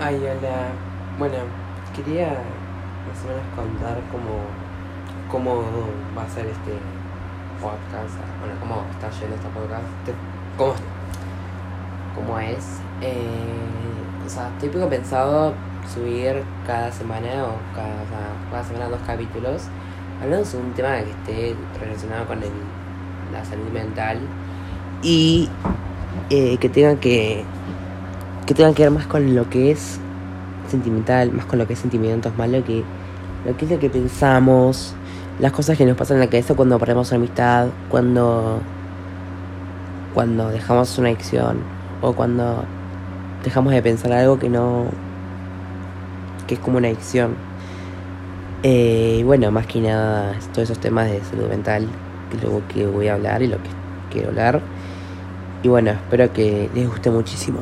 Ay, hola. Bueno, quería más o menos contar cómo, cómo va a ser este podcast. Bueno, cómo está yendo este podcast. Cómo, cómo es. Eh, o sea, típico pensado subir cada semana o cada, cada semana dos capítulos. Hablando de un tema que esté relacionado con el, la salud mental. Y eh, que tenga que que tenga que ver más con lo que es sentimental, más con lo que es sentimientos, más lo que, lo que es lo que pensamos, las cosas que nos pasan en la cabeza cuando perdemos una amistad, cuando, cuando dejamos una adicción o cuando dejamos de pensar algo que no, que es como una adicción. Eh, bueno, más que nada, todos esos temas de salud mental, que es lo que voy a hablar y lo que quiero hablar. Y bueno, espero que les guste muchísimo.